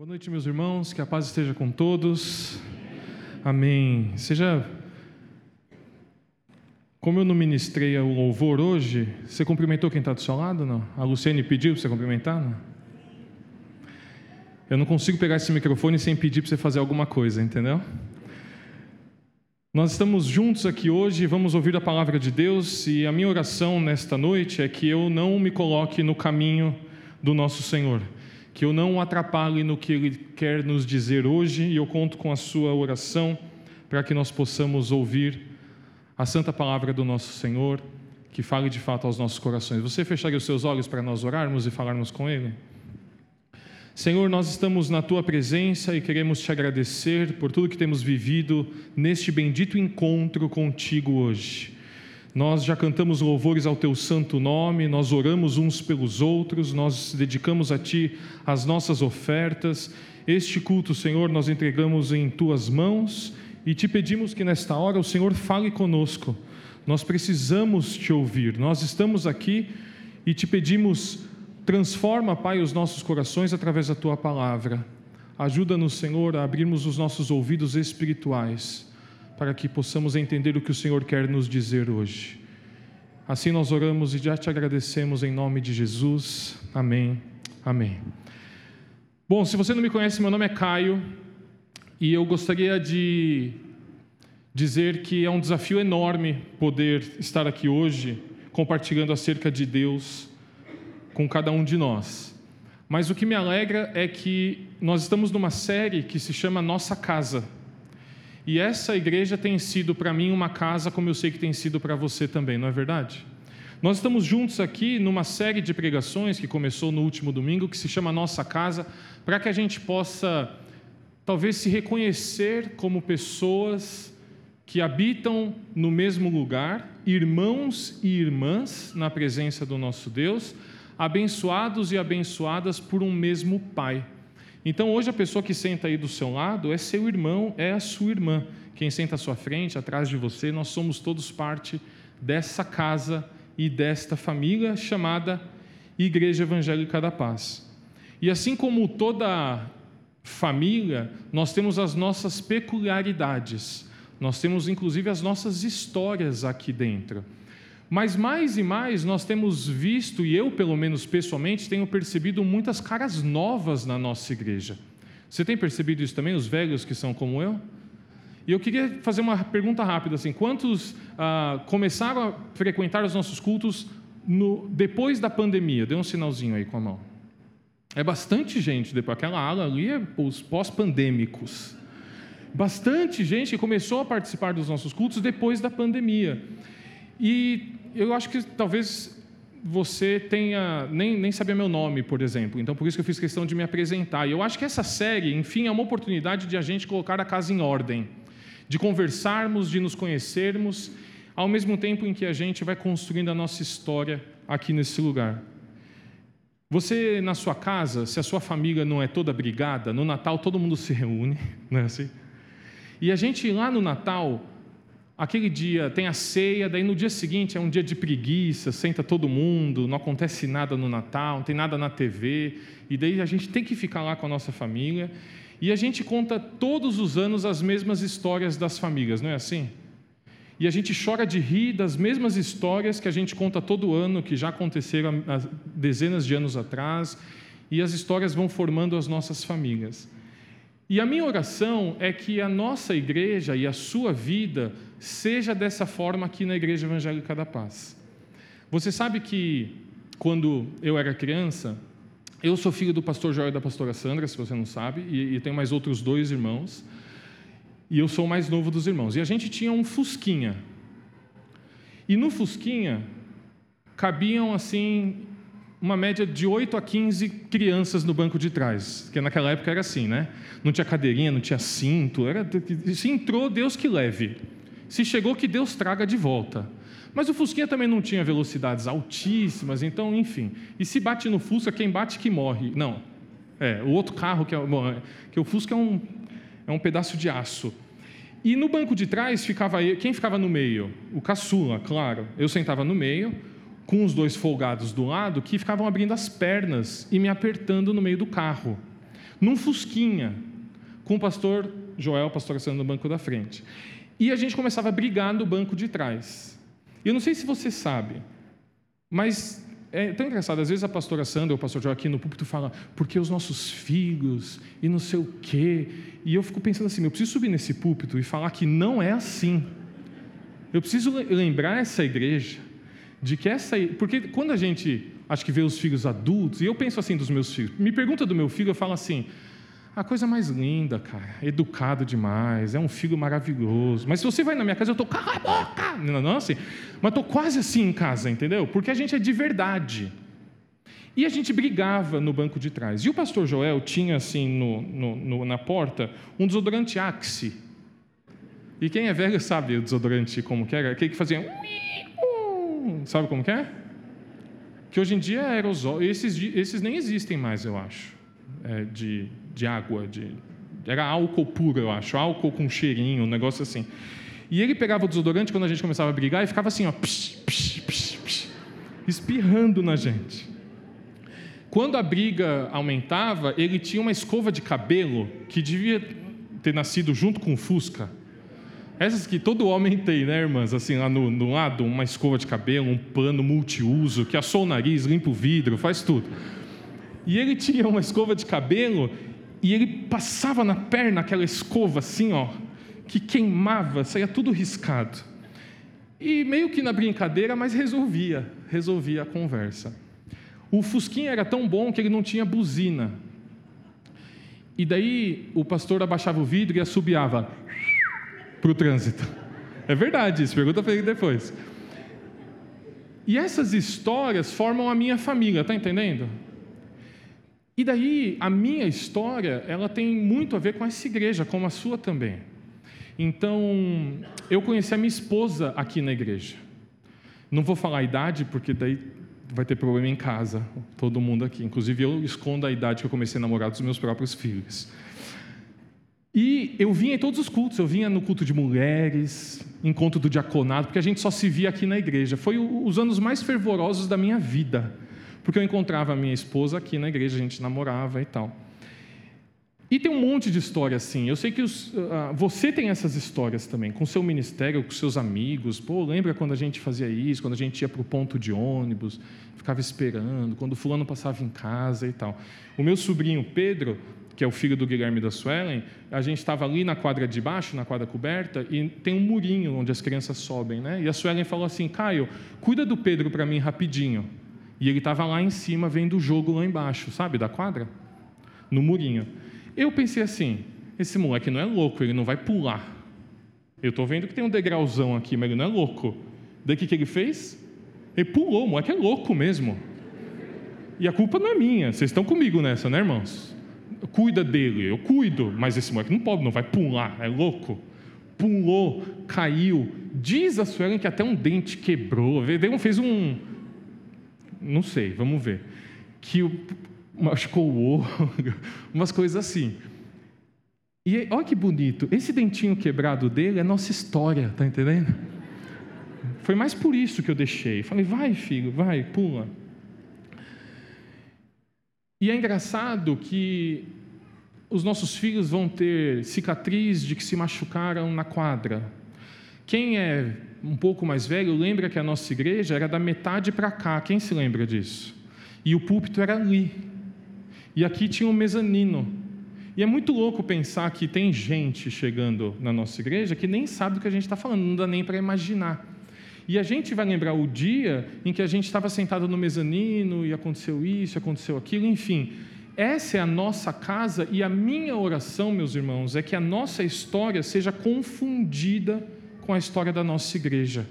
Boa noite, meus irmãos, que a paz esteja com todos. Amém. Seja. Como eu não ministrei o louvor hoje, você cumprimentou quem está do seu lado? Não? A Luciane pediu para você cumprimentar? Não? Eu não consigo pegar esse microfone sem pedir para você fazer alguma coisa, entendeu? Nós estamos juntos aqui hoje, vamos ouvir a palavra de Deus e a minha oração nesta noite é que eu não me coloque no caminho do nosso Senhor que eu não atrapalhe no que Ele quer nos dizer hoje, e eu conto com a sua oração para que nós possamos ouvir a santa palavra do nosso Senhor, que fale de fato aos nossos corações. Você fecharia os seus olhos para nós orarmos e falarmos com Ele? Senhor, nós estamos na tua presença e queremos te agradecer por tudo que temos vivido neste bendito encontro contigo hoje. Nós já cantamos louvores ao teu santo nome, nós oramos uns pelos outros, nós dedicamos a ti as nossas ofertas. Este culto, Senhor, nós entregamos em tuas mãos e te pedimos que nesta hora o Senhor fale conosco. Nós precisamos te ouvir. Nós estamos aqui e te pedimos, transforma, Pai, os nossos corações através da tua palavra. Ajuda-nos, Senhor, a abrirmos os nossos ouvidos espirituais para que possamos entender o que o Senhor quer nos dizer hoje. Assim nós oramos e já te agradecemos em nome de Jesus. Amém. Amém. Bom, se você não me conhece, meu nome é Caio e eu gostaria de dizer que é um desafio enorme poder estar aqui hoje compartilhando acerca de Deus com cada um de nós. Mas o que me alegra é que nós estamos numa série que se chama Nossa Casa. E essa igreja tem sido para mim uma casa, como eu sei que tem sido para você também, não é verdade? Nós estamos juntos aqui numa série de pregações que começou no último domingo, que se chama Nossa Casa, para que a gente possa, talvez, se reconhecer como pessoas que habitam no mesmo lugar, irmãos e irmãs na presença do nosso Deus, abençoados e abençoadas por um mesmo Pai. Então, hoje, a pessoa que senta aí do seu lado é seu irmão, é a sua irmã. Quem senta à sua frente, atrás de você, nós somos todos parte dessa casa e desta família chamada Igreja Evangélica da Paz. E assim como toda família, nós temos as nossas peculiaridades, nós temos inclusive as nossas histórias aqui dentro. Mas mais e mais nós temos visto, e eu, pelo menos pessoalmente, tenho percebido muitas caras novas na nossa igreja. Você tem percebido isso também, os velhos que são como eu? E eu queria fazer uma pergunta rápida assim: quantos ah, começaram a frequentar os nossos cultos no, depois da pandemia? Dê um sinalzinho aí com a mão. É bastante gente, depois aquela ala ali é os pós-pandêmicos. Bastante gente começou a participar dos nossos cultos depois da pandemia. E eu acho que talvez você tenha nem, nem sabia meu nome, por exemplo. Então, por isso que eu fiz questão de me apresentar. E eu acho que essa série, enfim, é uma oportunidade de a gente colocar a casa em ordem, de conversarmos, de nos conhecermos, ao mesmo tempo em que a gente vai construindo a nossa história aqui nesse lugar. Você, na sua casa, se a sua família não é toda brigada, no Natal todo mundo se reúne, não é assim? E a gente lá no Natal aquele dia tem a ceia, daí no dia seguinte é um dia de preguiça, senta todo mundo, não acontece nada no Natal, não tem nada na TV, e daí a gente tem que ficar lá com a nossa família, e a gente conta todos os anos as mesmas histórias das famílias, não é assim? E a gente chora de rir das mesmas histórias que a gente conta todo ano, que já aconteceram há dezenas de anos atrás, e as histórias vão formando as nossas famílias. E a minha oração é que a nossa igreja e a sua vida seja dessa forma aqui na Igreja Evangélica da Paz. Você sabe que quando eu era criança, eu sou filho do pastor Joel e da pastora Sandra, se você não sabe, e, e tenho mais outros dois irmãos, e eu sou o mais novo dos irmãos. E a gente tinha um Fusquinha. E no Fusquinha cabiam assim uma média de 8 a 15 crianças no banco de trás, que naquela época era assim, né? Não tinha cadeirinha, não tinha cinto, era se entrou, Deus que leve. Se chegou, que Deus traga de volta. Mas o Fusquinha também não tinha velocidades altíssimas, então, enfim. E se bate no Fusca, quem bate que morre. Não. É, o outro carro, que, é, bom, é, que o Fusca é um, é um pedaço de aço. E no banco de trás ficava quem ficava no meio? O caçula, claro. Eu sentava no meio, com os dois folgados do lado que ficavam abrindo as pernas e me apertando no meio do carro. num Fusquinha, com o pastor Joel, pastor Sandra no banco da frente. E a gente começava a brigar no banco de trás. Eu não sei se você sabe, mas é tão engraçado, às vezes a pastora Sandra ou o pastor Joel aqui no púlpito fala, porque os nossos filhos e não sei o quê. E eu fico pensando assim, eu preciso subir nesse púlpito e falar que não é assim. Eu preciso lembrar essa igreja de que essa. Porque quando a gente acho que vê os filhos adultos, e eu penso assim dos meus filhos, me pergunta do meu filho, eu falo assim. A coisa mais linda, cara, educado demais, é um filho maravilhoso. Mas se você vai na minha casa, eu estou, cala a boca! Não, não assim, mas estou quase assim em casa, entendeu? Porque a gente é de verdade. E a gente brigava no banco de trás. E o pastor Joel tinha, assim, no, no, no, na porta, um desodorante Axe. E quem é velho sabe o desodorante como que era? Aquele que fazia. Sabe como que é? Que hoje em dia é aerosol. Esses, esses nem existem mais, eu acho. É, de, de água. De, era álcool puro, eu acho. Álcool com cheirinho, um negócio assim. E ele pegava o desodorante quando a gente começava a brigar e ficava assim, ó, psh, psh, psh, espirrando na gente. Quando a briga aumentava, ele tinha uma escova de cabelo que devia ter nascido junto com o Fusca. Essas que todo homem tem, né, irmãs? Assim, lá no, no lado, uma escova de cabelo, um pano multiuso, que assou o nariz, limpa o vidro, faz tudo. E ele tinha uma escova de cabelo e ele passava na perna aquela escova assim, ó, que queimava, saía tudo riscado. E meio que na brincadeira, mas resolvia, resolvia a conversa. O Fusquinha era tão bom que ele não tinha buzina. E daí o pastor abaixava o vidro e assobiava para o trânsito. É verdade isso, pergunta para ele depois. E essas histórias formam a minha família, tá entendendo? E daí a minha história, ela tem muito a ver com essa igreja, como a sua também. Então, eu conheci a minha esposa aqui na igreja. Não vou falar a idade, porque daí vai ter problema em casa, todo mundo aqui. Inclusive, eu escondo a idade que eu comecei a namorar dos meus próprios filhos. E eu vinha em todos os cultos, eu vinha no culto de mulheres, encontro do diaconado, porque a gente só se via aqui na igreja. Foi os anos mais fervorosos da minha vida, porque eu encontrava a minha esposa aqui na igreja, a gente namorava e tal. E tem um monte de história assim. Eu sei que os, uh, você tem essas histórias também, com seu ministério, com seus amigos. Pô, lembra quando a gente fazia isso, quando a gente ia para o ponto de ônibus, ficava esperando, quando o fulano passava em casa e tal. O meu sobrinho Pedro, que é o filho do Guilherme da Suelen, a gente estava ali na quadra de baixo, na quadra coberta, e tem um murinho onde as crianças sobem, né? E a Suelen falou assim: Caio, cuida do Pedro para mim rapidinho. E ele estava lá em cima vendo o jogo lá embaixo, sabe, da quadra? No murinho. Eu pensei assim: esse moleque não é louco, ele não vai pular. Eu estou vendo que tem um degrauzão aqui, mas ele não é louco. Daí o que, que ele fez? Ele pulou, o moleque é louco mesmo. E a culpa não é minha, vocês estão comigo nessa, né, irmãos? Cuida dele, eu cuido, mas esse moleque não pode, não vai pular, é louco. Pulou, caiu. Diz a Suelen que até um dente quebrou. Fez um. Não sei, vamos ver. Que machucou o olho, umas coisas assim. E olha que bonito, esse dentinho quebrado dele é nossa história, tá entendendo? Foi mais por isso que eu deixei. Falei, vai, filho, vai, pula. E é engraçado que os nossos filhos vão ter cicatriz de que se machucaram na quadra. Quem é um pouco mais velho lembra que a nossa igreja era da metade para cá. Quem se lembra disso? E o púlpito era ali. E aqui tinha um mezanino. E é muito louco pensar que tem gente chegando na nossa igreja que nem sabe do que a gente está falando, não dá nem para imaginar. E a gente vai lembrar o dia em que a gente estava sentado no mezanino e aconteceu isso, aconteceu aquilo, enfim. Essa é a nossa casa e a minha oração, meus irmãos, é que a nossa história seja confundida com a história da nossa igreja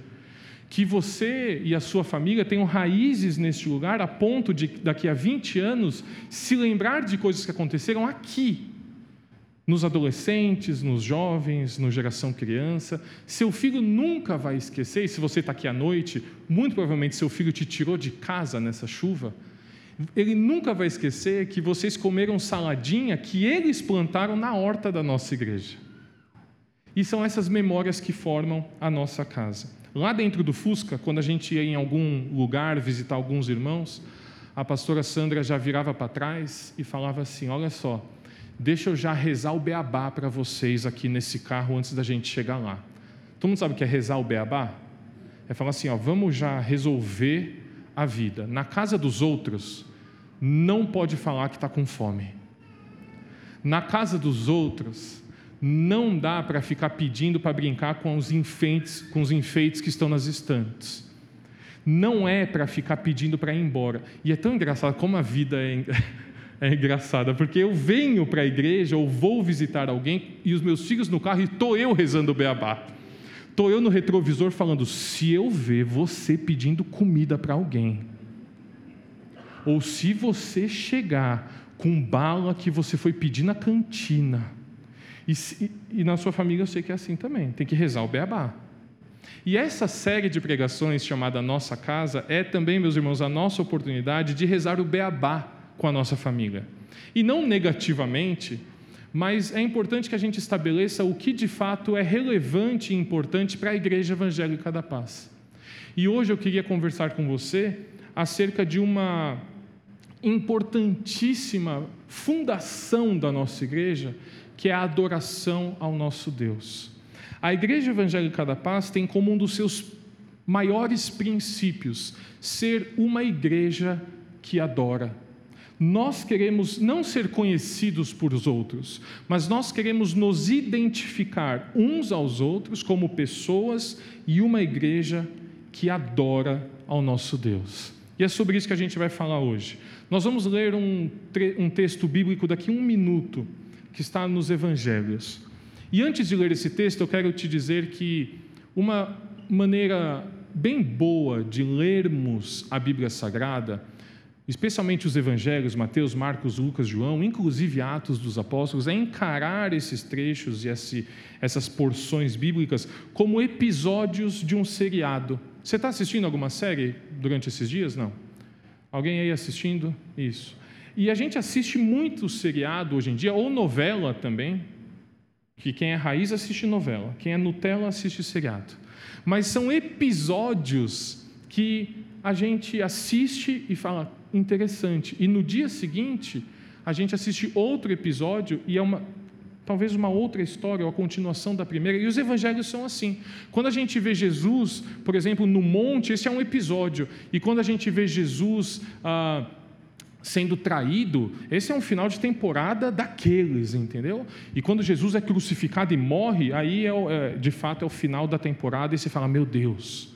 que você e a sua família tenham raízes neste lugar a ponto de, daqui a 20 anos, se lembrar de coisas que aconteceram aqui, nos adolescentes, nos jovens, no geração criança. Seu filho nunca vai esquecer, e se você está aqui à noite, muito provavelmente seu filho te tirou de casa nessa chuva. Ele nunca vai esquecer que vocês comeram saladinha que eles plantaram na horta da nossa igreja. E são essas memórias que formam a nossa casa. Lá dentro do Fusca, quando a gente ia em algum lugar visitar alguns irmãos, a pastora Sandra já virava para trás e falava assim: Olha só, deixa eu já rezar o beabá para vocês aqui nesse carro antes da gente chegar lá. Todo mundo sabe o que é rezar o beabá? É falar assim, ó, vamos já resolver a vida. Na casa dos outros, não pode falar que está com fome. Na casa dos outros, não dá para ficar pedindo para brincar com os enfeites, com os enfeites que estão nas estantes. Não é para ficar pedindo para ir embora. E é tão engraçado como a vida é, é engraçada, porque eu venho para a igreja ou vou visitar alguém e os meus filhos no carro e estou eu rezando o beabá. Estou eu no retrovisor falando: se eu ver você pedindo comida para alguém, ou se você chegar com bala que você foi pedir na cantina, e, e, na sua família eu sei que é assim também, tem que rezar o beabá. E essa série de pregações chamada Nossa Casa é também, meus irmãos, a nossa oportunidade de rezar o beabá com a nossa família. E não negativamente, mas é importante que a gente estabeleça o que de fato é relevante e importante para a Igreja Evangélica da Paz. E hoje eu queria conversar com você acerca de uma importantíssima fundação da nossa igreja, que é a adoração ao nosso Deus. A Igreja Evangélica da Paz tem como um dos seus maiores princípios ser uma igreja que adora. Nós queremos não ser conhecidos por os outros, mas nós queremos nos identificar uns aos outros como pessoas e uma igreja que adora ao nosso Deus. E é sobre isso que a gente vai falar hoje. Nós vamos ler um, um texto bíblico daqui a um minuto, que está nos Evangelhos. E antes de ler esse texto, eu quero te dizer que uma maneira bem boa de lermos a Bíblia Sagrada, especialmente os Evangelhos, Mateus, Marcos, Lucas, João, inclusive Atos dos Apóstolos, é encarar esses trechos e esse, essas porções bíblicas como episódios de um seriado. Você está assistindo alguma série durante esses dias? Não. Alguém aí assistindo? Isso. E a gente assiste muito seriado hoje em dia, ou novela também, que quem é raiz assiste novela, quem é Nutella assiste seriado. Mas são episódios que a gente assiste e fala interessante, e no dia seguinte a gente assiste outro episódio e é uma talvez uma outra história ou a continuação da primeira. E os evangelhos são assim. Quando a gente vê Jesus, por exemplo, no monte, esse é um episódio. E quando a gente vê Jesus ah, sendo traído, esse é um final de temporada daqueles, entendeu? E quando Jesus é crucificado e morre, aí é, é, de fato é o final da temporada e você fala, meu Deus.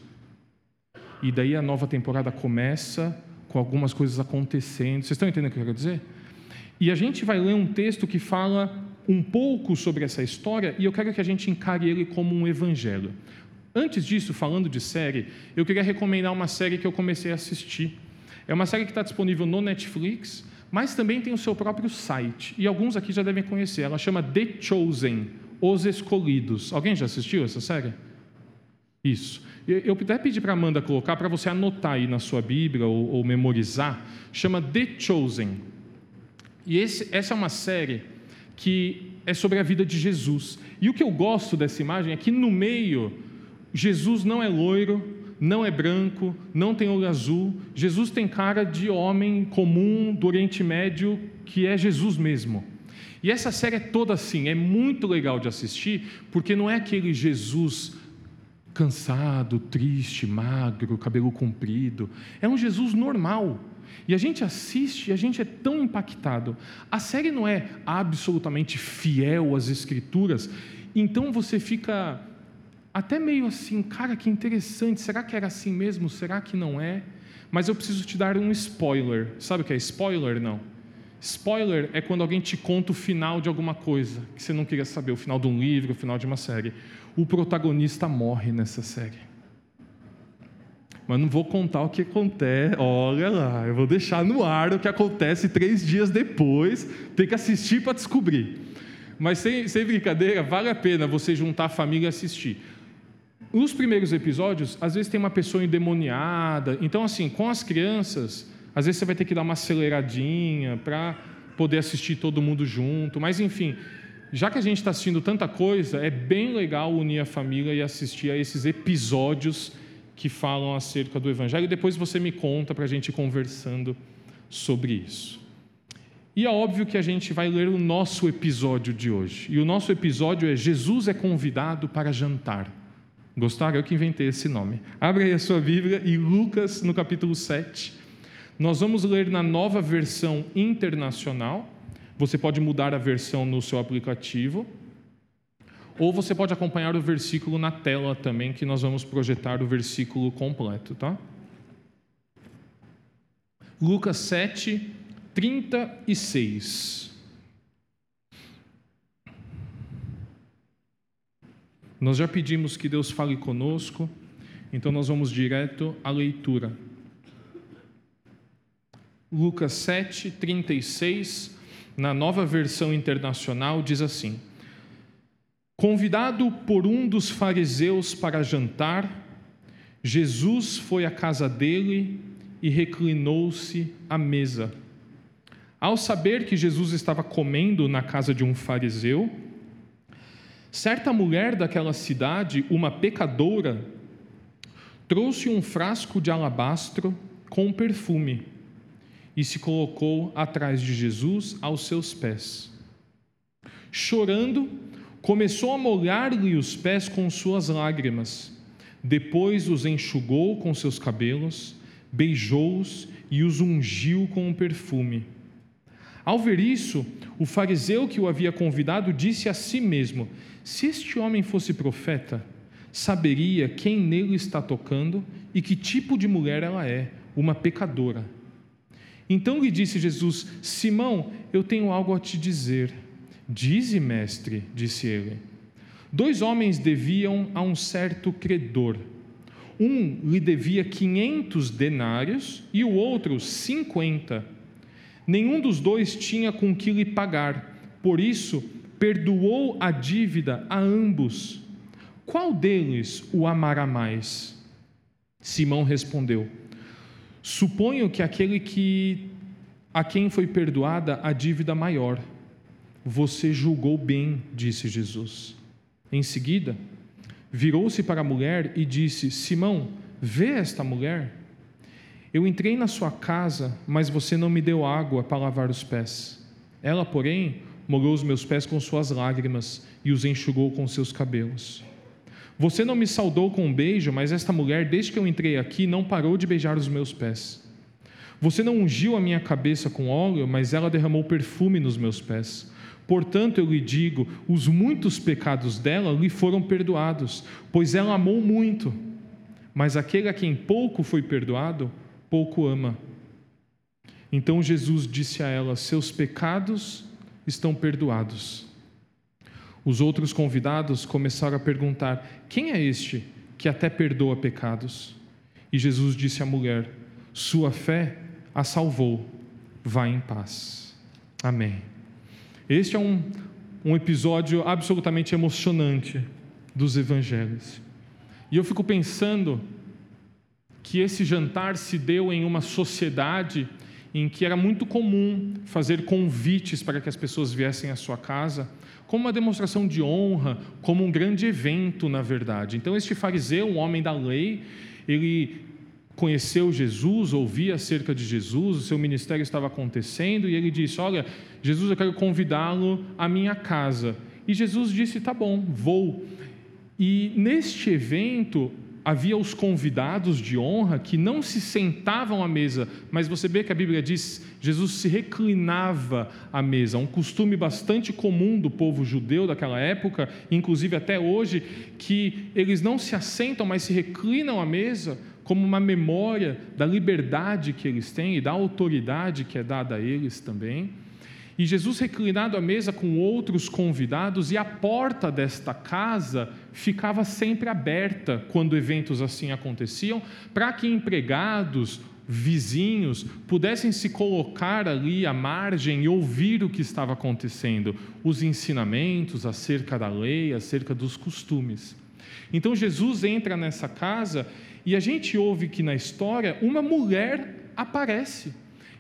E daí a nova temporada começa com algumas coisas acontecendo. Vocês estão entendendo o que eu quero dizer? E a gente vai ler um texto que fala um pouco sobre essa história e eu quero que a gente encare ele como um evangelho. Antes disso, falando de série, eu queria recomendar uma série que eu comecei a assistir. É uma série que está disponível no Netflix, mas também tem o seu próprio site. E alguns aqui já devem conhecer. Ela chama The Chosen, Os Escolhidos. Alguém já assistiu essa série? Isso. Eu até pedi para a Amanda colocar para você anotar aí na sua Bíblia ou, ou memorizar. Chama The Chosen. E esse, essa é uma série que é sobre a vida de Jesus. E o que eu gosto dessa imagem é que no meio, Jesus não é loiro, não é branco, não tem olho azul. Jesus tem cara de homem comum do Oriente Médio, que é Jesus mesmo. E essa série é toda assim, é muito legal de assistir, porque não é aquele Jesus cansado, triste, magro, cabelo comprido. É um Jesus normal e a gente assiste e a gente é tão impactado. A série não é absolutamente fiel às escrituras, então você fica até meio assim, cara, que interessante, será que era assim mesmo? Será que não é? Mas eu preciso te dar um spoiler. Sabe o que é spoiler? Não. Spoiler é quando alguém te conta o final de alguma coisa que você não queria saber, o final de um livro, o final de uma série. O protagonista morre nessa série mas não vou contar o que acontece. Olha lá, eu vou deixar no ar o que acontece três dias depois. Tem que assistir para descobrir. Mas sem, sem brincadeira, vale a pena você juntar a família e assistir. Os primeiros episódios, às vezes tem uma pessoa endemoniada. Então, assim, com as crianças, às vezes você vai ter que dar uma aceleradinha para poder assistir todo mundo junto. Mas, enfim, já que a gente está assistindo tanta coisa, é bem legal unir a família e assistir a esses episódios que falam acerca do Evangelho. Depois você me conta para a gente ir conversando sobre isso. E é óbvio que a gente vai ler o nosso episódio de hoje. E o nosso episódio é Jesus é convidado para jantar. Gostaram? Eu que inventei esse nome. Abre aí a sua Bíblia e Lucas, no capítulo 7. Nós vamos ler na nova versão internacional. Você pode mudar a versão no seu aplicativo. Ou você pode acompanhar o versículo na tela também, que nós vamos projetar o versículo completo, tá? Lucas 7, 36. Nós já pedimos que Deus fale conosco, então nós vamos direto à leitura. Lucas 7, 36, na nova versão internacional, diz assim: Convidado por um dos fariseus para jantar, Jesus foi à casa dele e reclinou-se à mesa. Ao saber que Jesus estava comendo na casa de um fariseu, certa mulher daquela cidade, uma pecadora, trouxe um frasco de alabastro com perfume e se colocou atrás de Jesus aos seus pés. Chorando, começou a molhar-lhe os pés com suas lágrimas. Depois os enxugou com seus cabelos, beijou-os e os ungiu com um perfume. Ao ver isso, o fariseu que o havia convidado disse a si mesmo: Se este homem fosse profeta, saberia quem nele está tocando e que tipo de mulher ela é, uma pecadora. Então lhe disse Jesus: Simão, eu tenho algo a te dizer. Dize, mestre, disse ele. Dois homens deviam a um certo credor. Um lhe devia quinhentos denários e o outro cinquenta. Nenhum dos dois tinha com que lhe pagar, por isso perdoou a dívida a ambos. Qual deles o amará mais? Simão respondeu: Suponho que aquele que a quem foi perdoada a dívida maior. Você julgou bem, disse Jesus. Em seguida, virou-se para a mulher e disse: Simão, vê esta mulher? Eu entrei na sua casa, mas você não me deu água para lavar os pés. Ela, porém, molhou os meus pés com suas lágrimas e os enxugou com seus cabelos. Você não me saudou com um beijo, mas esta mulher, desde que eu entrei aqui, não parou de beijar os meus pés. Você não ungiu a minha cabeça com óleo, mas ela derramou perfume nos meus pés. Portanto, eu lhe digo: os muitos pecados dela lhe foram perdoados, pois ela amou muito. Mas aquele a quem pouco foi perdoado, pouco ama. Então Jesus disse a ela: Seus pecados estão perdoados. Os outros convidados começaram a perguntar: Quem é este que até perdoa pecados? E Jesus disse à mulher: Sua fé a salvou. Vá em paz. Amém. Este é um, um episódio absolutamente emocionante dos evangelhos. E eu fico pensando que esse jantar se deu em uma sociedade em que era muito comum fazer convites para que as pessoas viessem à sua casa, como uma demonstração de honra, como um grande evento, na verdade. Então, este fariseu, um homem da lei, ele conheceu Jesus, ouvia acerca de Jesus, o seu ministério estava acontecendo, e ele disse: Olha, Jesus, eu quero convidá-lo à minha casa. E Jesus disse: Tá bom, vou. E neste evento, havia os convidados de honra que não se sentavam à mesa, mas você vê que a Bíblia diz, Jesus se reclinava à mesa, um costume bastante comum do povo judeu daquela época, inclusive até hoje, que eles não se assentam, mas se reclinam à mesa como uma memória da liberdade que eles têm e da autoridade que é dada a eles também. E Jesus reclinado à mesa com outros convidados, e a porta desta casa ficava sempre aberta quando eventos assim aconteciam, para que empregados, vizinhos, pudessem se colocar ali à margem e ouvir o que estava acontecendo, os ensinamentos acerca da lei, acerca dos costumes. Então Jesus entra nessa casa e a gente ouve que na história uma mulher aparece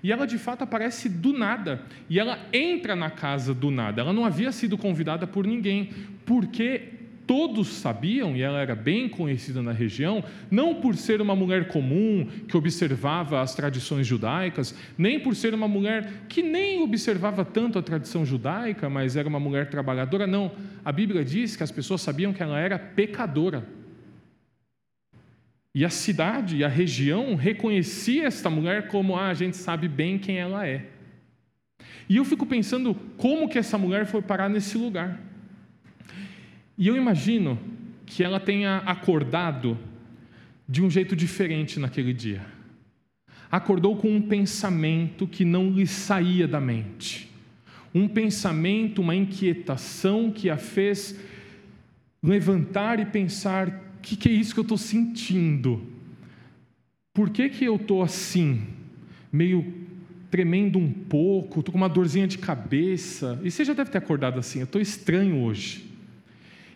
e ela de fato aparece do nada. E ela entra na casa do nada. Ela não havia sido convidada por ninguém, porque todos sabiam, e ela era bem conhecida na região, não por ser uma mulher comum que observava as tradições judaicas, nem por ser uma mulher que nem observava tanto a tradição judaica, mas era uma mulher trabalhadora, não. A Bíblia diz que as pessoas sabiam que ela era pecadora. E a cidade e a região reconhecia esta mulher como ah, a gente sabe bem quem ela é. E eu fico pensando como que essa mulher foi parar nesse lugar. E eu imagino que ela tenha acordado de um jeito diferente naquele dia. Acordou com um pensamento que não lhe saía da mente. Um pensamento, uma inquietação que a fez levantar e pensar: o que, que é isso que eu estou sentindo? Por que, que eu estou assim, meio tremendo um pouco, estou com uma dorzinha de cabeça? E você já deve ter acordado assim: eu estou estranho hoje.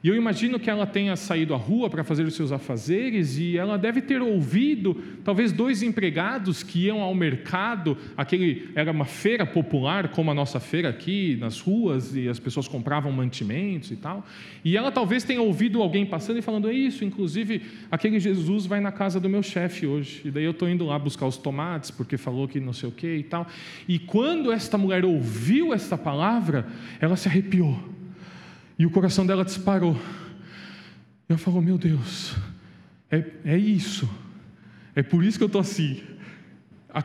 E eu imagino que ela tenha saído à rua para fazer os seus afazeres e ela deve ter ouvido, talvez, dois empregados que iam ao mercado. Aquele era uma feira popular, como a nossa feira aqui nas ruas, e as pessoas compravam mantimentos e tal. E ela talvez tenha ouvido alguém passando e falando: É isso, inclusive, aquele Jesus vai na casa do meu chefe hoje. E daí eu estou indo lá buscar os tomates, porque falou que não sei o que e tal. E quando esta mulher ouviu esta palavra, ela se arrepiou e o coração dela disparou. Ela falou: Meu Deus, é, é isso. É por isso que eu estou assim. A,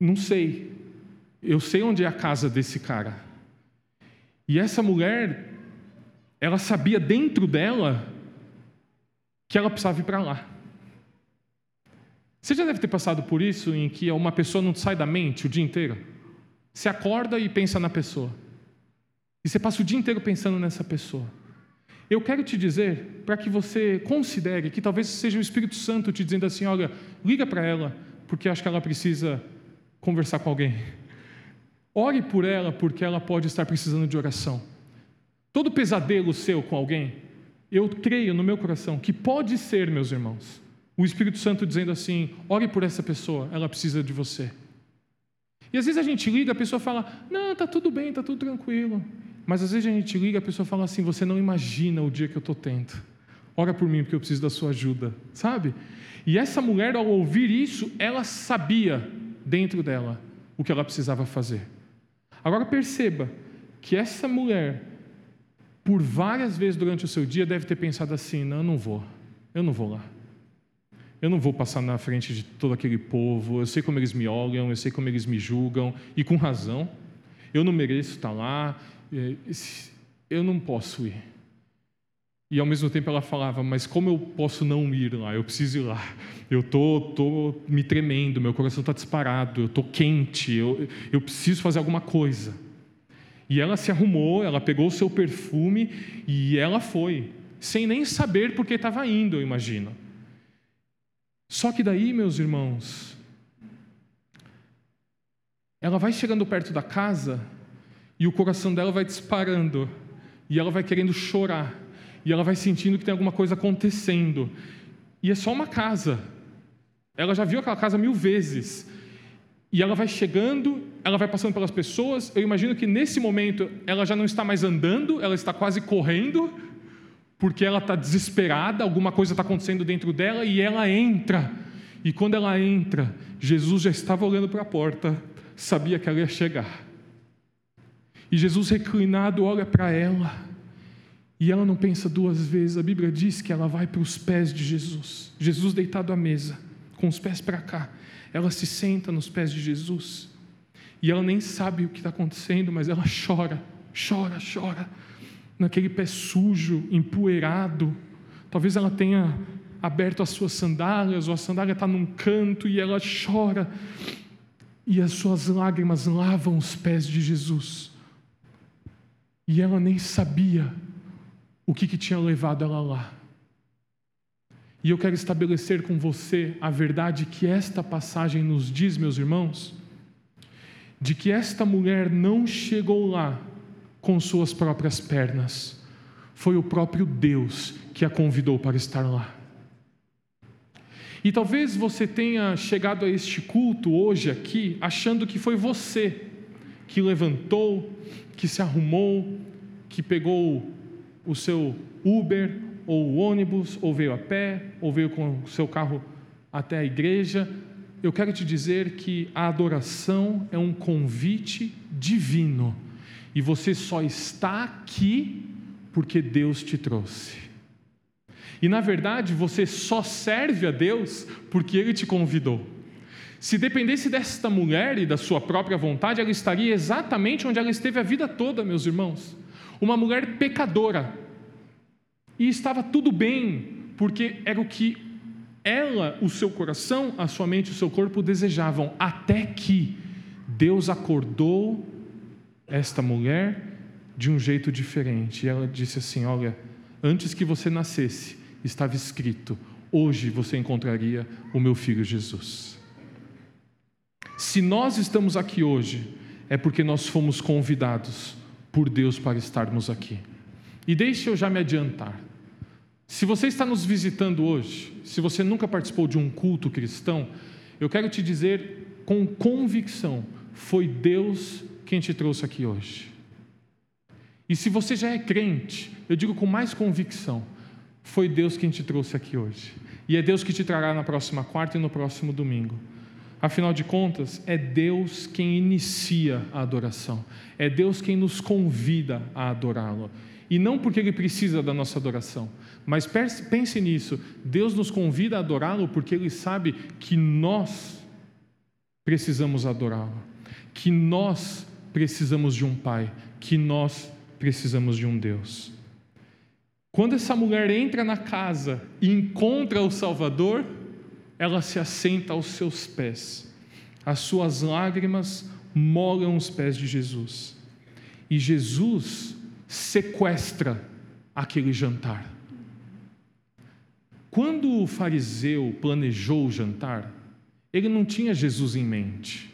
não sei. Eu sei onde é a casa desse cara. E essa mulher, ela sabia dentro dela que ela precisava ir para lá. Você já deve ter passado por isso, em que uma pessoa não sai da mente o dia inteiro? Você acorda e pensa na pessoa. E você passa o dia inteiro pensando nessa pessoa. Eu quero te dizer, para que você considere que talvez seja o Espírito Santo te dizendo assim: olha, liga para ela, porque acho que ela precisa conversar com alguém. Ore por ela, porque ela pode estar precisando de oração. Todo pesadelo seu com alguém, eu creio no meu coração que pode ser, meus irmãos, o Espírito Santo dizendo assim: ore por essa pessoa, ela precisa de você. E às vezes a gente liga, a pessoa fala: não, está tudo bem, está tudo tranquilo. Mas às vezes a gente liga, a pessoa fala assim: Você não imagina o dia que eu estou tendo. Ora por mim, porque eu preciso da sua ajuda, sabe? E essa mulher, ao ouvir isso, ela sabia dentro dela o que ela precisava fazer. Agora perceba que essa mulher, por várias vezes durante o seu dia, deve ter pensado assim: Não, eu não vou, eu não vou lá. Eu não vou passar na frente de todo aquele povo, eu sei como eles me olham, eu sei como eles me julgam, e com razão. Eu não mereço estar lá, eu não posso ir. E ao mesmo tempo ela falava, mas como eu posso não ir lá? Eu preciso ir lá. Eu tô, tô me tremendo, meu coração está disparado, eu tô quente, eu, eu preciso fazer alguma coisa. E ela se arrumou, ela pegou o seu perfume e ela foi, sem nem saber por que estava indo, eu imagino. Só que daí, meus irmãos, ela vai chegando perto da casa e o coração dela vai disparando, e ela vai querendo chorar, e ela vai sentindo que tem alguma coisa acontecendo. E é só uma casa. Ela já viu aquela casa mil vezes. E ela vai chegando, ela vai passando pelas pessoas. Eu imagino que nesse momento ela já não está mais andando, ela está quase correndo, porque ela está desesperada, alguma coisa está acontecendo dentro dela e ela entra. E quando ela entra, Jesus já estava olhando para a porta, sabia que ela ia chegar. E Jesus reclinado olha para ela. E ela não pensa duas vezes. A Bíblia diz que ela vai para os pés de Jesus. Jesus deitado à mesa, com os pés para cá. Ela se senta nos pés de Jesus. E ela nem sabe o que está acontecendo, mas ela chora, chora, chora. Naquele pé sujo, empoeirado. Talvez ela tenha aberto as suas sandálias, ou a sandália está num canto e ela chora. E as suas lágrimas lavam os pés de Jesus. E ela nem sabia o que, que tinha levado ela lá. E eu quero estabelecer com você a verdade que esta passagem nos diz, meus irmãos, de que esta mulher não chegou lá com suas próprias pernas, foi o próprio Deus que a convidou para estar lá. E talvez você tenha chegado a este culto hoje aqui achando que foi você que levantou, que se arrumou, que pegou o seu Uber ou o ônibus, ou veio a pé, ou veio com o seu carro até a igreja, eu quero te dizer que a adoração é um convite divino e você só está aqui porque Deus te trouxe. E na verdade você só serve a Deus porque Ele te convidou. Se dependesse desta mulher e da sua própria vontade, ela estaria exatamente onde ela esteve a vida toda, meus irmãos. Uma mulher pecadora. E estava tudo bem, porque era o que ela, o seu coração, a sua mente o seu corpo desejavam, até que Deus acordou esta mulher de um jeito diferente. E ela disse assim: Olha, antes que você nascesse, estava escrito: hoje você encontraria o meu filho Jesus. Se nós estamos aqui hoje, é porque nós fomos convidados por Deus para estarmos aqui. E deixe eu já me adiantar. Se você está nos visitando hoje, se você nunca participou de um culto cristão, eu quero te dizer com convicção: foi Deus quem te trouxe aqui hoje. E se você já é crente, eu digo com mais convicção: foi Deus quem te trouxe aqui hoje. E é Deus que te trará na próxima quarta e no próximo domingo. Afinal de contas, é Deus quem inicia a adoração, é Deus quem nos convida a adorá-lo. E não porque Ele precisa da nossa adoração, mas pense nisso: Deus nos convida a adorá-lo porque Ele sabe que nós precisamos adorá-lo, que nós precisamos de um Pai, que nós precisamos de um Deus. Quando essa mulher entra na casa e encontra o Salvador, ela se assenta aos seus pés. As suas lágrimas molham os pés de Jesus. E Jesus sequestra aquele jantar. Quando o fariseu planejou o jantar, ele não tinha Jesus em mente,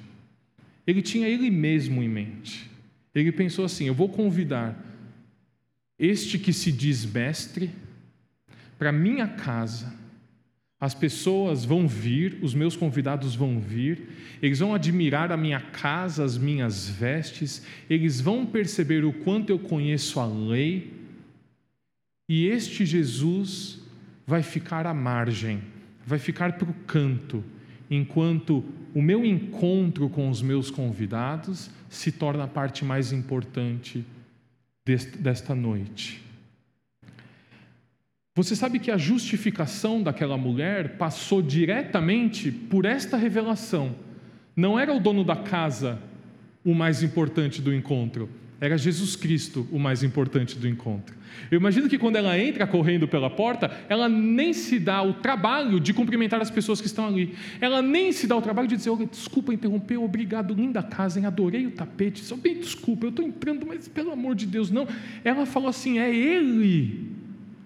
ele tinha ele mesmo em mente. Ele pensou assim: eu vou convidar este que se diz mestre para minha casa. As pessoas vão vir, os meus convidados vão vir, eles vão admirar a minha casa, as minhas vestes, eles vão perceber o quanto eu conheço a lei, e este Jesus vai ficar à margem, vai ficar para o canto, enquanto o meu encontro com os meus convidados se torna a parte mais importante desta noite. Você sabe que a justificação daquela mulher passou diretamente por esta revelação. Não era o dono da casa o mais importante do encontro, era Jesus Cristo o mais importante do encontro. Eu imagino que quando ela entra correndo pela porta, ela nem se dá o trabalho de cumprimentar as pessoas que estão ali. Ela nem se dá o trabalho de dizer: desculpa interromper, obrigado, linda casa, hein? adorei o tapete. Só bem desculpa, eu estou entrando, mas pelo amor de Deus, não. Ela falou assim: é Ele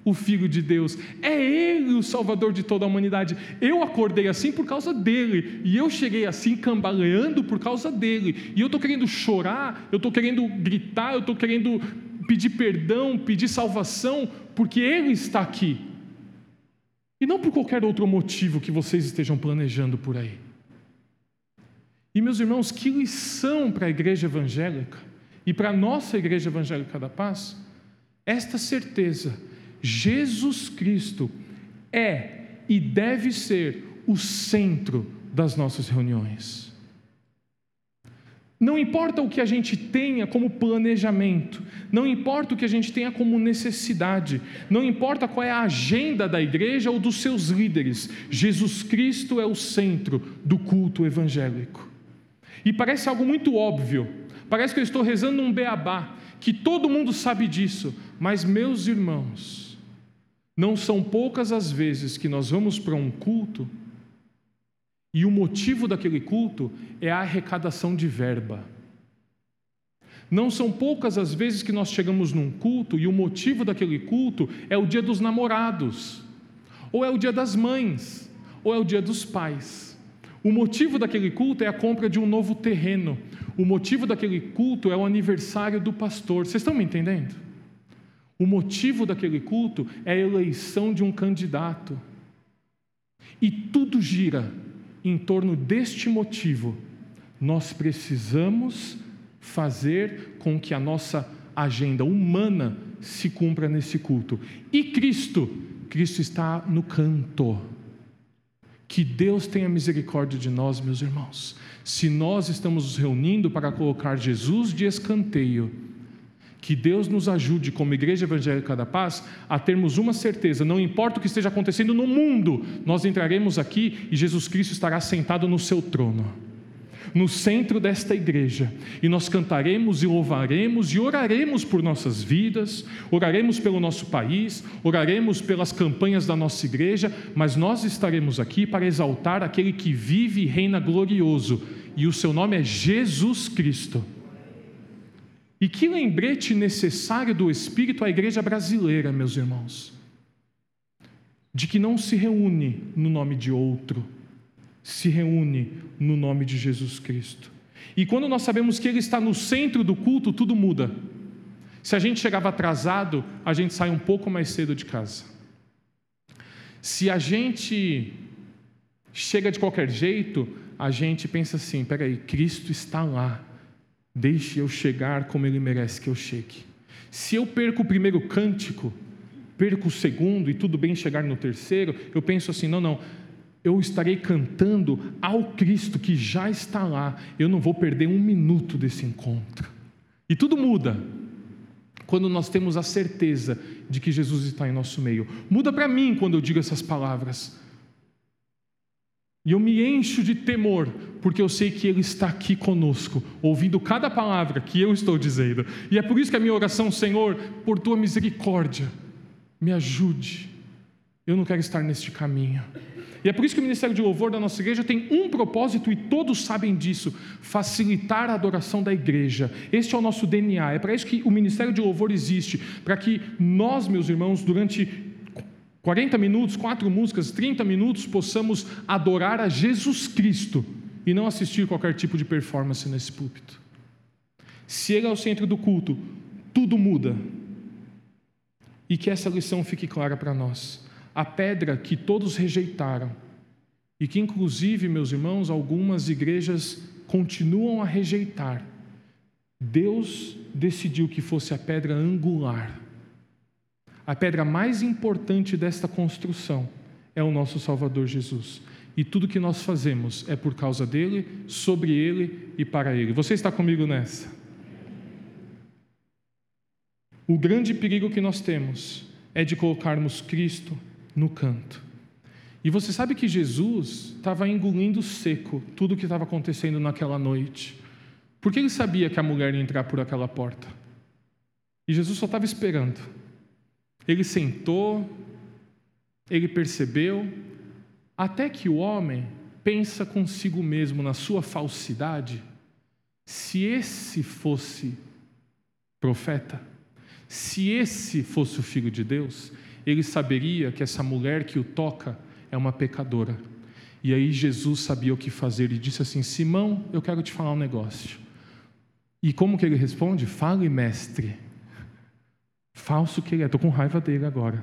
o Filho de Deus, é Ele o Salvador de toda a humanidade. Eu acordei assim por causa dele, e eu cheguei assim cambaleando por causa dele, e eu estou querendo chorar, eu estou querendo gritar, eu estou querendo pedir perdão, pedir salvação, porque Ele está aqui, e não por qualquer outro motivo que vocês estejam planejando por aí. E meus irmãos, que lição para a igreja evangélica e para a nossa igreja evangélica da paz, esta certeza Jesus Cristo é e deve ser o centro das nossas reuniões. Não importa o que a gente tenha como planejamento, não importa o que a gente tenha como necessidade, não importa qual é a agenda da igreja ou dos seus líderes, Jesus Cristo é o centro do culto evangélico. E parece algo muito óbvio, parece que eu estou rezando um beabá, que todo mundo sabe disso, mas meus irmãos, não são poucas as vezes que nós vamos para um culto e o motivo daquele culto é a arrecadação de verba. Não são poucas as vezes que nós chegamos num culto e o motivo daquele culto é o dia dos namorados, ou é o dia das mães, ou é o dia dos pais. O motivo daquele culto é a compra de um novo terreno. O motivo daquele culto é o aniversário do pastor. Vocês estão me entendendo? O motivo daquele culto é a eleição de um candidato. E tudo gira em torno deste motivo. Nós precisamos fazer com que a nossa agenda humana se cumpra nesse culto. E Cristo, Cristo está no canto. Que Deus tenha misericórdia de nós, meus irmãos. Se nós estamos nos reunindo para colocar Jesus de escanteio, que Deus nos ajude, como Igreja Evangélica da Paz, a termos uma certeza: não importa o que esteja acontecendo no mundo, nós entraremos aqui e Jesus Cristo estará sentado no seu trono, no centro desta igreja, e nós cantaremos e louvaremos e oraremos por nossas vidas, oraremos pelo nosso país, oraremos pelas campanhas da nossa igreja, mas nós estaremos aqui para exaltar aquele que vive e reina glorioso, e o seu nome é Jesus Cristo. E que lembrete necessário do Espírito à igreja brasileira, meus irmãos, de que não se reúne no nome de outro, se reúne no nome de Jesus Cristo. E quando nós sabemos que Ele está no centro do culto, tudo muda. Se a gente chegava atrasado, a gente sai um pouco mais cedo de casa. Se a gente chega de qualquer jeito, a gente pensa assim: peraí, Cristo está lá Deixe eu chegar como ele merece que eu chegue. Se eu perco o primeiro cântico, perco o segundo e tudo bem chegar no terceiro, eu penso assim: não, não, eu estarei cantando ao Cristo que já está lá, eu não vou perder um minuto desse encontro. E tudo muda quando nós temos a certeza de que Jesus está em nosso meio. Muda para mim quando eu digo essas palavras. E eu me encho de temor, porque eu sei que Ele está aqui conosco, ouvindo cada palavra que eu estou dizendo. E é por isso que a minha oração, Senhor, por tua misericórdia, me ajude. Eu não quero estar neste caminho. E é por isso que o Ministério de Louvor da nossa igreja tem um propósito, e todos sabem disso: facilitar a adoração da igreja. Este é o nosso DNA. É para isso que o Ministério de Louvor existe para que nós, meus irmãos, durante 40 minutos, quatro músicas, 30 minutos, possamos adorar a Jesus Cristo e não assistir qualquer tipo de performance nesse púlpito. Se Ele é o centro do culto, tudo muda. E que essa lição fique clara para nós. A pedra que todos rejeitaram, e que, inclusive, meus irmãos, algumas igrejas continuam a rejeitar, Deus decidiu que fosse a pedra angular a pedra mais importante desta construção é o nosso Salvador Jesus. E tudo que nós fazemos é por causa dele, sobre ele e para ele. Você está comigo nessa? O grande perigo que nós temos é de colocarmos Cristo no canto. E você sabe que Jesus estava engolindo seco tudo o que estava acontecendo naquela noite. Porque ele sabia que a mulher ia entrar por aquela porta. E Jesus só estava esperando. Ele sentou, ele percebeu, até que o homem pensa consigo mesmo na sua falsidade. Se esse fosse profeta, se esse fosse o filho de Deus, ele saberia que essa mulher que o toca é uma pecadora. E aí Jesus sabia o que fazer. Ele disse assim: Simão, eu quero te falar um negócio. E como que ele responde? Fale, mestre. Falso que ele é. Estou com raiva dele agora.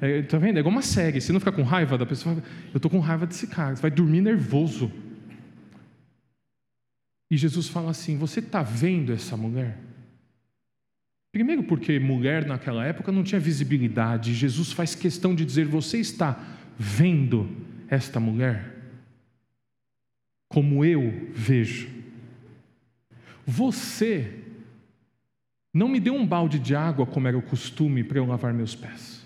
É, tá vendo? É igual uma série. Você não fica com raiva da pessoa. Eu estou com raiva desse cara. Você vai dormir nervoso. E Jesus fala assim: Você está vendo essa mulher? Primeiro, porque mulher naquela época não tinha visibilidade. Jesus faz questão de dizer: Você está vendo esta mulher? Como eu vejo. Você não me deu um balde de água, como era o costume, para eu lavar meus pés.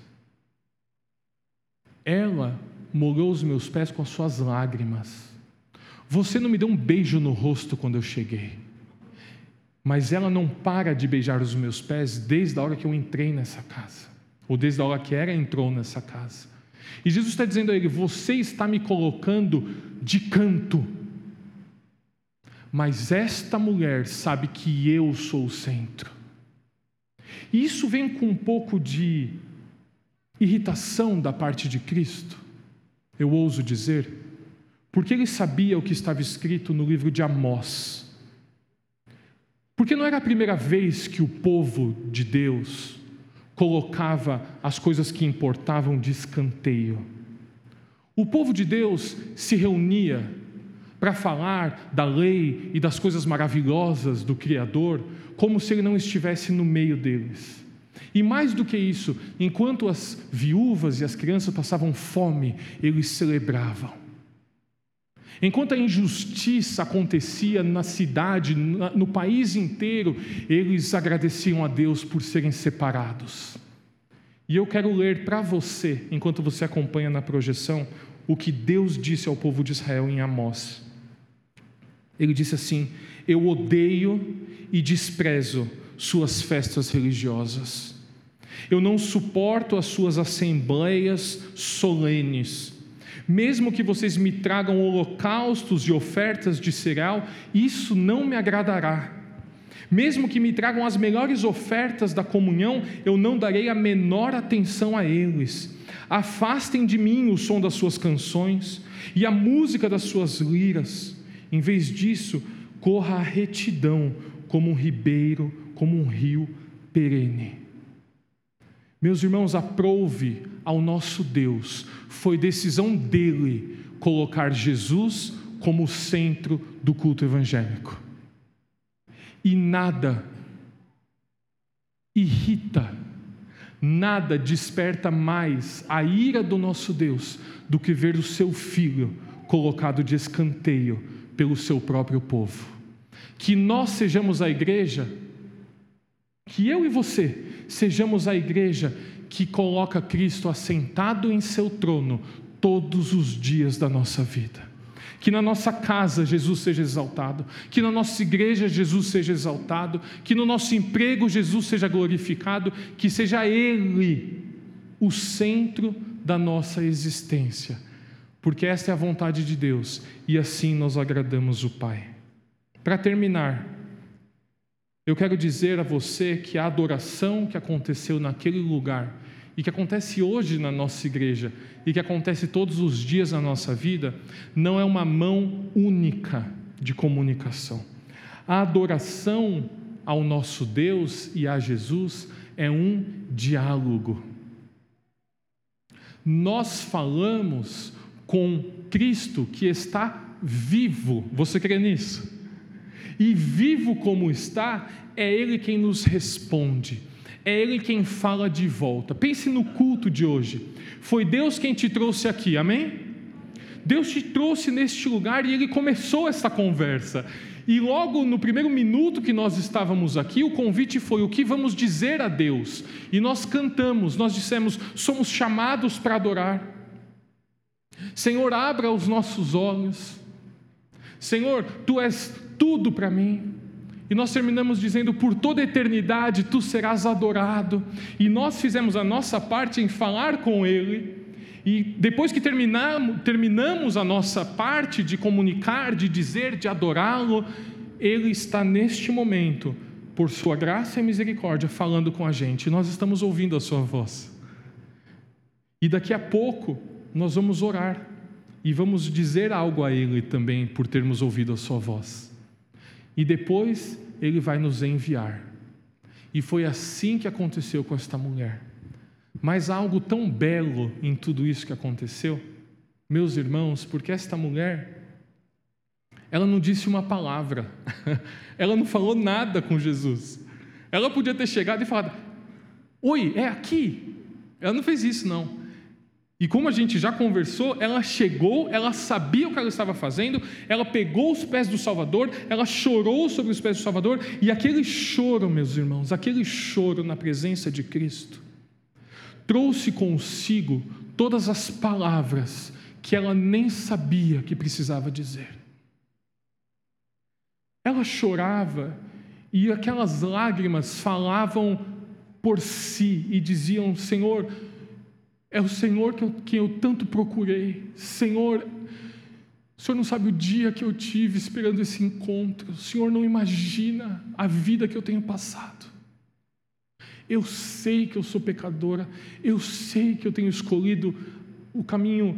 Ela molhou os meus pés com as suas lágrimas. Você não me deu um beijo no rosto quando eu cheguei. Mas ela não para de beijar os meus pés desde a hora que eu entrei nessa casa, ou desde a hora que ela entrou nessa casa. E Jesus está dizendo a ele: Você está me colocando de canto, mas esta mulher sabe que eu sou o centro. E isso vem com um pouco de irritação da parte de Cristo, eu ouso dizer, porque ele sabia o que estava escrito no livro de Amós. Porque não era a primeira vez que o povo de Deus colocava as coisas que importavam de escanteio. O povo de Deus se reunia para falar da lei e das coisas maravilhosas do Criador, como se ele não estivesse no meio deles. E mais do que isso, enquanto as viúvas e as crianças passavam fome, eles celebravam. Enquanto a injustiça acontecia na cidade, no país inteiro, eles agradeciam a Deus por serem separados. E eu quero ler para você, enquanto você acompanha na projeção, o que Deus disse ao povo de Israel em Amós. Ele disse assim: Eu odeio e desprezo suas festas religiosas. Eu não suporto as suas assembleias solenes. Mesmo que vocês me tragam holocaustos e ofertas de cereal, isso não me agradará. Mesmo que me tragam as melhores ofertas da comunhão, eu não darei a menor atenção a eles. Afastem de mim o som das suas canções e a música das suas liras. Em vez disso, corra a retidão como um ribeiro, como um rio perene. Meus irmãos, aprove ao nosso Deus, foi decisão dele colocar Jesus como centro do culto evangélico. E nada irrita, nada desperta mais a ira do nosso Deus do que ver o seu filho colocado de escanteio pelo seu próprio povo. Que nós sejamos a igreja, que eu e você sejamos a igreja que coloca Cristo assentado em seu trono todos os dias da nossa vida. Que na nossa casa Jesus seja exaltado, que na nossa igreja Jesus seja exaltado, que no nosso emprego Jesus seja glorificado, que seja Ele o centro da nossa existência, porque esta é a vontade de Deus e assim nós agradamos o Pai. Para terminar, eu quero dizer a você que a adoração que aconteceu naquele lugar e que acontece hoje na nossa igreja e que acontece todos os dias na nossa vida, não é uma mão única de comunicação. A adoração ao nosso Deus e a Jesus é um diálogo. Nós falamos com Cristo que está vivo. Você crê nisso? E vivo como está, é Ele quem nos responde, é Ele quem fala de volta. Pense no culto de hoje. Foi Deus quem te trouxe aqui, amém? Deus te trouxe neste lugar e Ele começou essa conversa. E logo no primeiro minuto que nós estávamos aqui, o convite foi: o que vamos dizer a Deus? E nós cantamos, nós dissemos: somos chamados para adorar. Senhor, abra os nossos olhos. Senhor, tu és tudo para mim. E nós terminamos dizendo: por toda eternidade tu serás adorado. E nós fizemos a nossa parte em falar com Ele. E depois que terminamos, terminamos a nossa parte de comunicar, de dizer, de adorá-lo, Ele está neste momento, por Sua graça e misericórdia, falando com a gente. Nós estamos ouvindo a Sua voz. E daqui a pouco nós vamos orar e vamos dizer algo a Ele também por termos ouvido a Sua voz e depois ele vai nos enviar. E foi assim que aconteceu com esta mulher. Mas há algo tão belo em tudo isso que aconteceu, meus irmãos, porque esta mulher, ela não disse uma palavra, ela não falou nada com Jesus. Ela podia ter chegado e falado: Oi, é aqui. Ela não fez isso, não. E como a gente já conversou, ela chegou, ela sabia o que ela estava fazendo, ela pegou os pés do Salvador, ela chorou sobre os pés do Salvador, e aquele choro, meus irmãos, aquele choro na presença de Cristo, trouxe consigo todas as palavras que ela nem sabia que precisava dizer. Ela chorava e aquelas lágrimas falavam por si e diziam: Senhor, é o Senhor que eu, eu tanto procurei. Senhor, o Senhor não sabe o dia que eu tive esperando esse encontro. O Senhor não imagina a vida que eu tenho passado. Eu sei que eu sou pecadora. Eu sei que eu tenho escolhido o caminho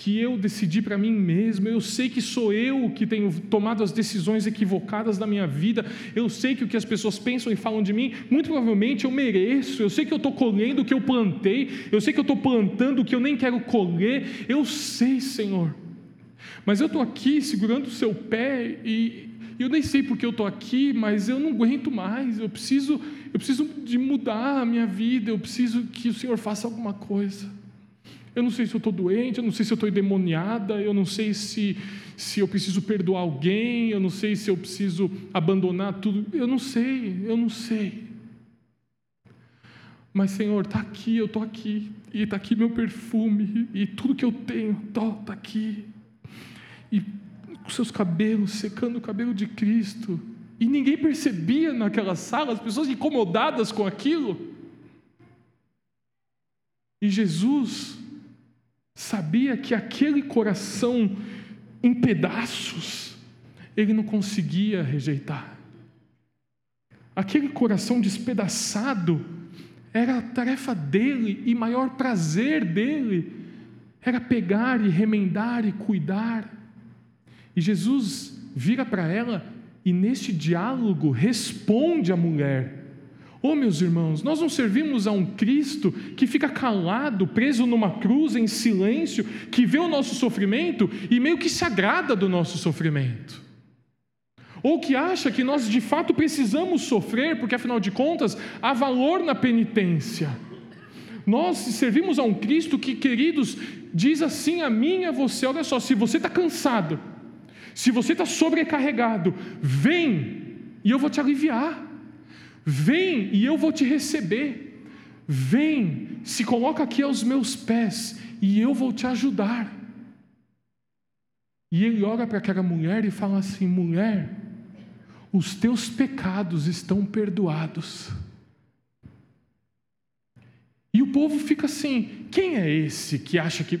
que eu decidi para mim mesmo, eu sei que sou eu que tenho tomado as decisões equivocadas da minha vida, eu sei que o que as pessoas pensam e falam de mim, muito provavelmente eu mereço, eu sei que eu estou colhendo o que eu plantei, eu sei que eu estou plantando o que eu nem quero colher, eu sei, Senhor. Mas eu estou aqui segurando o seu pé e eu nem sei porque eu estou aqui, mas eu não aguento mais. Eu preciso, eu preciso de mudar a minha vida. Eu preciso que o Senhor faça alguma coisa. Eu não sei se eu estou doente, eu não sei se eu estou endemoniada, eu não sei se, se eu preciso perdoar alguém, eu não sei se eu preciso abandonar tudo. Eu não sei, eu não sei. Mas, Senhor, está aqui, eu estou aqui, e está aqui meu perfume, e tudo que eu tenho está aqui. E os seus cabelos, secando o cabelo de Cristo, e ninguém percebia naquela sala, as pessoas incomodadas com aquilo. E Jesus sabia que aquele coração em pedaços, ele não conseguia rejeitar. Aquele coração despedaçado era a tarefa dele e maior prazer dele era pegar e remendar e cuidar. E Jesus vira para ela e neste diálogo responde à mulher: Oh, meus irmãos, nós não servimos a um Cristo que fica calado, preso numa cruz, em silêncio, que vê o nosso sofrimento e meio que se agrada do nosso sofrimento. Ou que acha que nós de fato precisamos sofrer, porque afinal de contas há valor na penitência. Nós servimos a um Cristo que, queridos, diz assim a mim e a você: olha só, se você está cansado, se você está sobrecarregado, vem e eu vou te aliviar. Vem e eu vou te receber. Vem, se coloca aqui aos meus pés e eu vou te ajudar. E ele olha para aquela mulher e fala assim: mulher, os teus pecados estão perdoados. E o povo fica assim: quem é esse que acha que.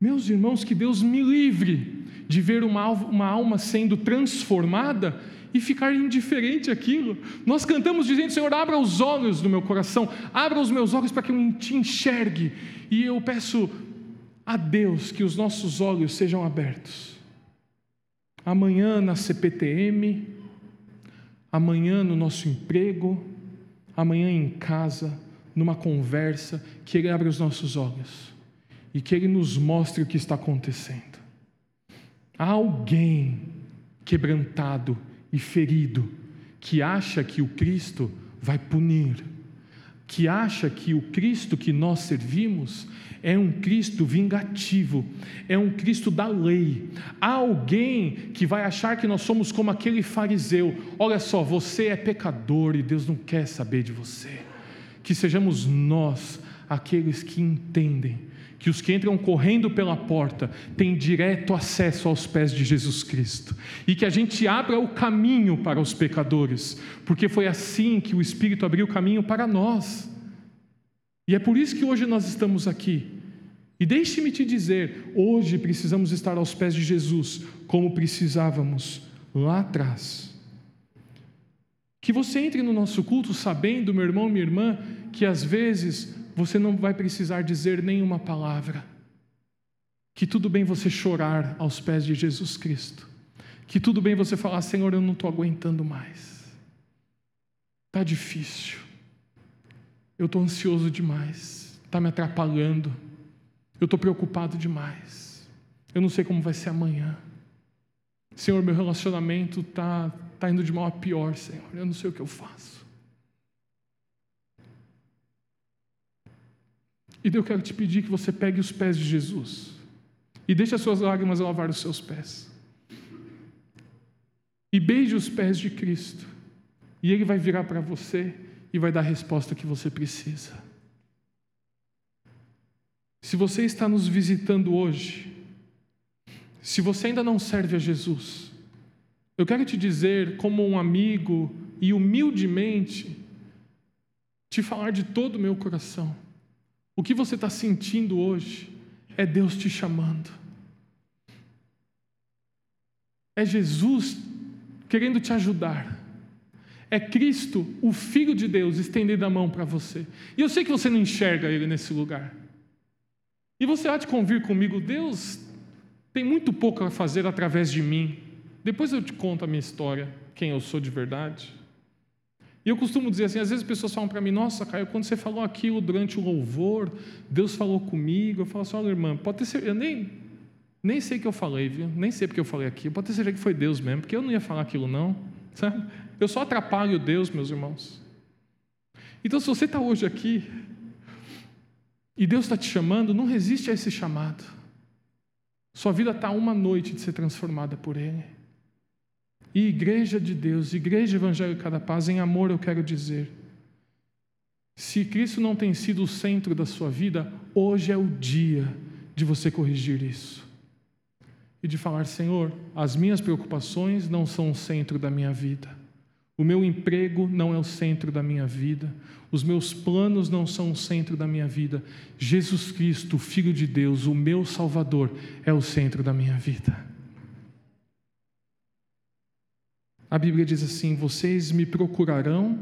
Meus irmãos, que Deus me livre de ver uma, alma sendo transformada e ficar indiferente àquilo. Nós cantamos dizendo: Senhor, abra os olhos do meu coração, abra os meus olhos para que eu te enxergue. E eu peço a Deus que os nossos olhos sejam abertos. Amanhã na CPTM, amanhã no nosso emprego, amanhã em casa, numa conversa, que Ele abra os nossos olhos e que Ele nos mostre o que está acontecendo. Há alguém quebrantado e ferido que acha que o Cristo vai punir, que acha que o Cristo que nós servimos é um Cristo vingativo, é um Cristo da lei. Há alguém que vai achar que nós somos como aquele fariseu: olha só, você é pecador e Deus não quer saber de você. Que sejamos nós aqueles que entendem que os que entram correndo pela porta têm direto acesso aos pés de Jesus Cristo, e que a gente abra o caminho para os pecadores, porque foi assim que o Espírito abriu o caminho para nós. E é por isso que hoje nós estamos aqui. E deixe-me te dizer, hoje precisamos estar aos pés de Jesus, como precisávamos lá atrás. Que você entre no nosso culto sabendo, meu irmão, minha irmã, que às vezes você não vai precisar dizer nenhuma palavra. Que tudo bem você chorar aos pés de Jesus Cristo. Que tudo bem você falar: Senhor, eu não estou aguentando mais. Está difícil. Eu estou ansioso demais. Está me atrapalhando. Eu estou preocupado demais. Eu não sei como vai ser amanhã. Senhor, meu relacionamento está tá indo de mal a pior, Senhor. Eu não sei o que eu faço. E eu quero te pedir que você pegue os pés de Jesus e deixe as suas lágrimas lavar os seus pés. E beije os pés de Cristo. E Ele vai virar para você e vai dar a resposta que você precisa. Se você está nos visitando hoje, se você ainda não serve a Jesus, eu quero te dizer, como um amigo e humildemente, te falar de todo o meu coração o que você está sentindo hoje é Deus te chamando. É Jesus querendo te ajudar. É Cristo, o Filho de Deus, estendendo a mão para você. E eu sei que você não enxerga Ele nesse lugar. E você há de convir comigo, Deus tem muito pouco a fazer através de mim. Depois eu te conto a minha história, quem eu sou de verdade. E eu costumo dizer assim, às vezes as pessoas falam para mim, nossa, Caio, quando você falou aquilo durante o louvor, Deus falou comigo. Eu falo assim, olha, irmã, pode ter eu nem, Nem sei que eu falei, viu? Nem sei porque eu falei aqui. Pode ter certeza que foi Deus mesmo, porque eu não ia falar aquilo, não. Sabe? Eu só atrapalho Deus, meus irmãos. Então, se você está hoje aqui e Deus está te chamando, não resiste a esse chamado. Sua vida está uma noite de ser transformada por Ele. E igreja de Deus, igreja evangélica da paz, em amor eu quero dizer: se Cristo não tem sido o centro da sua vida, hoje é o dia de você corrigir isso. E de falar, Senhor, as minhas preocupações não são o centro da minha vida. O meu emprego não é o centro da minha vida. Os meus planos não são o centro da minha vida. Jesus Cristo, Filho de Deus, o meu Salvador, é o centro da minha vida. A Bíblia diz assim: Vocês me procurarão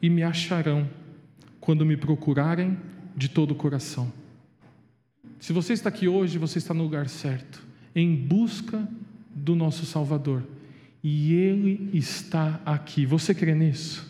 e me acharão quando me procurarem de todo o coração. Se você está aqui hoje, você está no lugar certo, em busca do nosso Salvador. E Ele está aqui. Você crê nisso?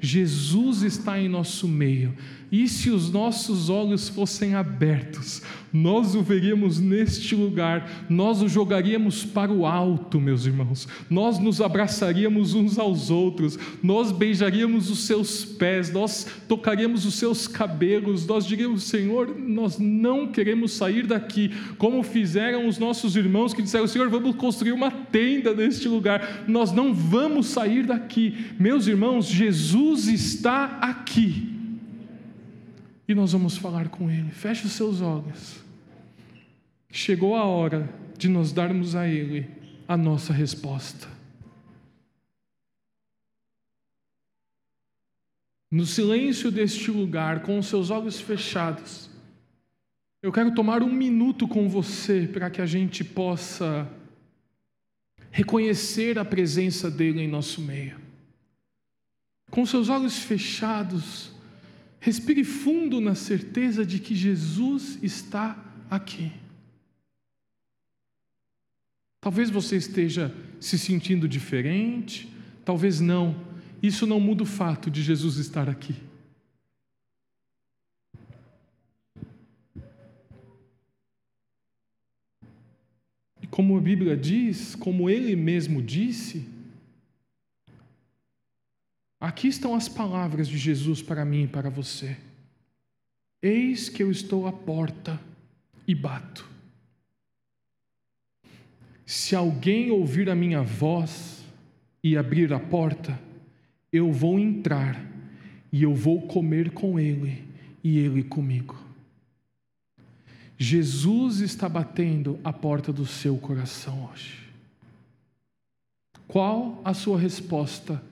Jesus está em nosso meio. E se os nossos olhos fossem abertos, nós o veríamos neste lugar, nós o jogaríamos para o alto, meus irmãos, nós nos abraçaríamos uns aos outros, nós beijaríamos os seus pés, nós tocaríamos os seus cabelos, nós diríamos: Senhor, nós não queremos sair daqui, como fizeram os nossos irmãos que disseram: Senhor, vamos construir uma tenda neste lugar, nós não vamos sair daqui. Meus irmãos, Jesus está aqui e nós vamos falar com Ele. Feche os seus olhos. Chegou a hora de nós darmos a Ele a nossa resposta. No silêncio deste lugar, com os seus olhos fechados, eu quero tomar um minuto com você para que a gente possa reconhecer a presença dele em nosso meio. Com seus olhos fechados, Respire fundo na certeza de que Jesus está aqui. Talvez você esteja se sentindo diferente, talvez não. Isso não muda o fato de Jesus estar aqui. E como a Bíblia diz, como ele mesmo disse, Aqui estão as palavras de Jesus para mim e para você. Eis que eu estou à porta e bato. Se alguém ouvir a minha voz e abrir a porta, eu vou entrar e eu vou comer com ele e ele comigo. Jesus está batendo a porta do seu coração hoje. Qual a sua resposta?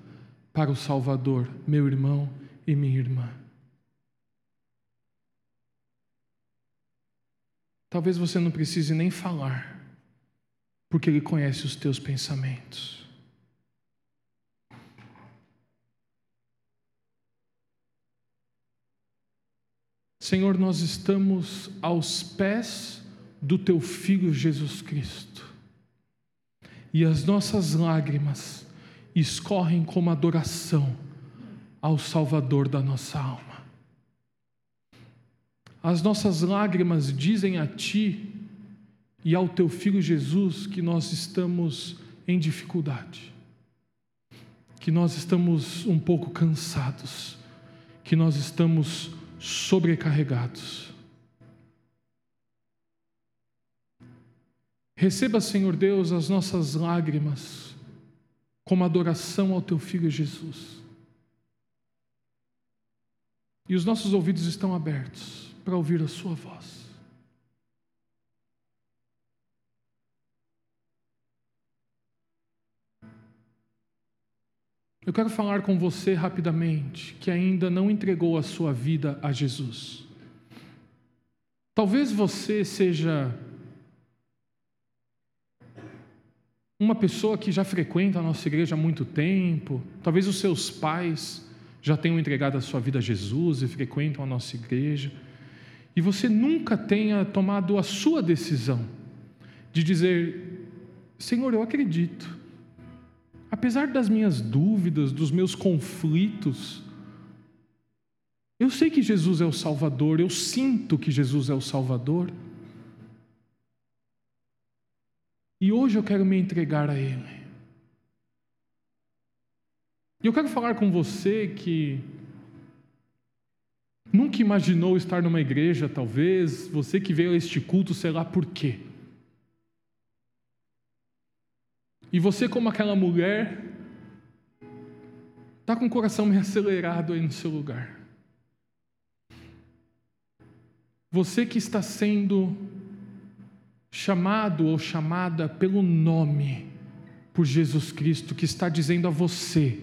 Para o Salvador, meu irmão e minha irmã. Talvez você não precise nem falar, porque Ele conhece os teus pensamentos. Senhor, nós estamos aos pés do Teu Filho Jesus Cristo, e as nossas lágrimas escorrem como adoração ao Salvador da nossa alma. As nossas lágrimas dizem a Ti e ao Teu Filho Jesus que nós estamos em dificuldade, que nós estamos um pouco cansados, que nós estamos sobrecarregados. Receba, Senhor Deus, as nossas lágrimas como adoração ao teu filho Jesus. E os nossos ouvidos estão abertos para ouvir a sua voz. Eu quero falar com você rapidamente que ainda não entregou a sua vida a Jesus. Talvez você seja uma pessoa que já frequenta a nossa igreja há muito tempo, talvez os seus pais já tenham entregado a sua vida a Jesus e frequentam a nossa igreja, e você nunca tenha tomado a sua decisão de dizer: Senhor, eu acredito, apesar das minhas dúvidas, dos meus conflitos, eu sei que Jesus é o Salvador, eu sinto que Jesus é o Salvador. E hoje eu quero me entregar a Ele. E eu quero falar com você que nunca imaginou estar numa igreja, talvez, você que veio a este culto, sei lá por quê. E você, como aquela mulher, está com o coração meio acelerado aí no seu lugar. Você que está sendo chamado ou chamada pelo nome, por Jesus Cristo, que está dizendo a você: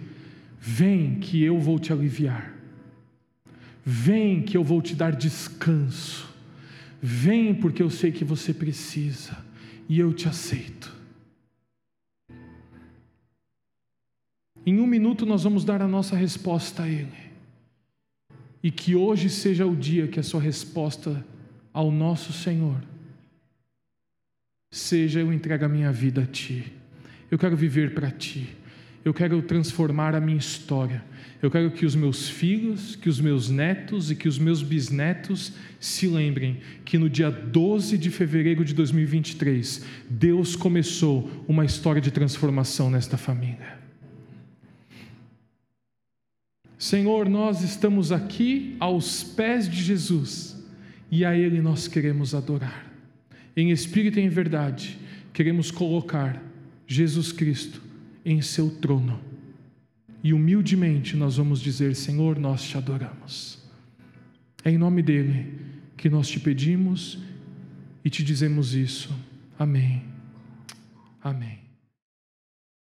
Vem que eu vou te aliviar. Vem que eu vou te dar descanso. Vem porque eu sei que você precisa e eu te aceito. Em um minuto nós vamos dar a nossa resposta a Ele. E que hoje seja o dia que a sua resposta ao nosso Senhor seja: Eu entrego a minha vida a Ti. Eu quero viver para Ti. Eu quero transformar a minha história. Eu quero que os meus filhos, que os meus netos e que os meus bisnetos se lembrem que no dia 12 de fevereiro de 2023, Deus começou uma história de transformação nesta família. Senhor, nós estamos aqui aos pés de Jesus e a Ele nós queremos adorar. Em espírito e em verdade, queremos colocar Jesus Cristo em seu trono. E humildemente nós vamos dizer: Senhor, nós te adoramos. É em nome dele que nós te pedimos e te dizemos isso. Amém. Amém.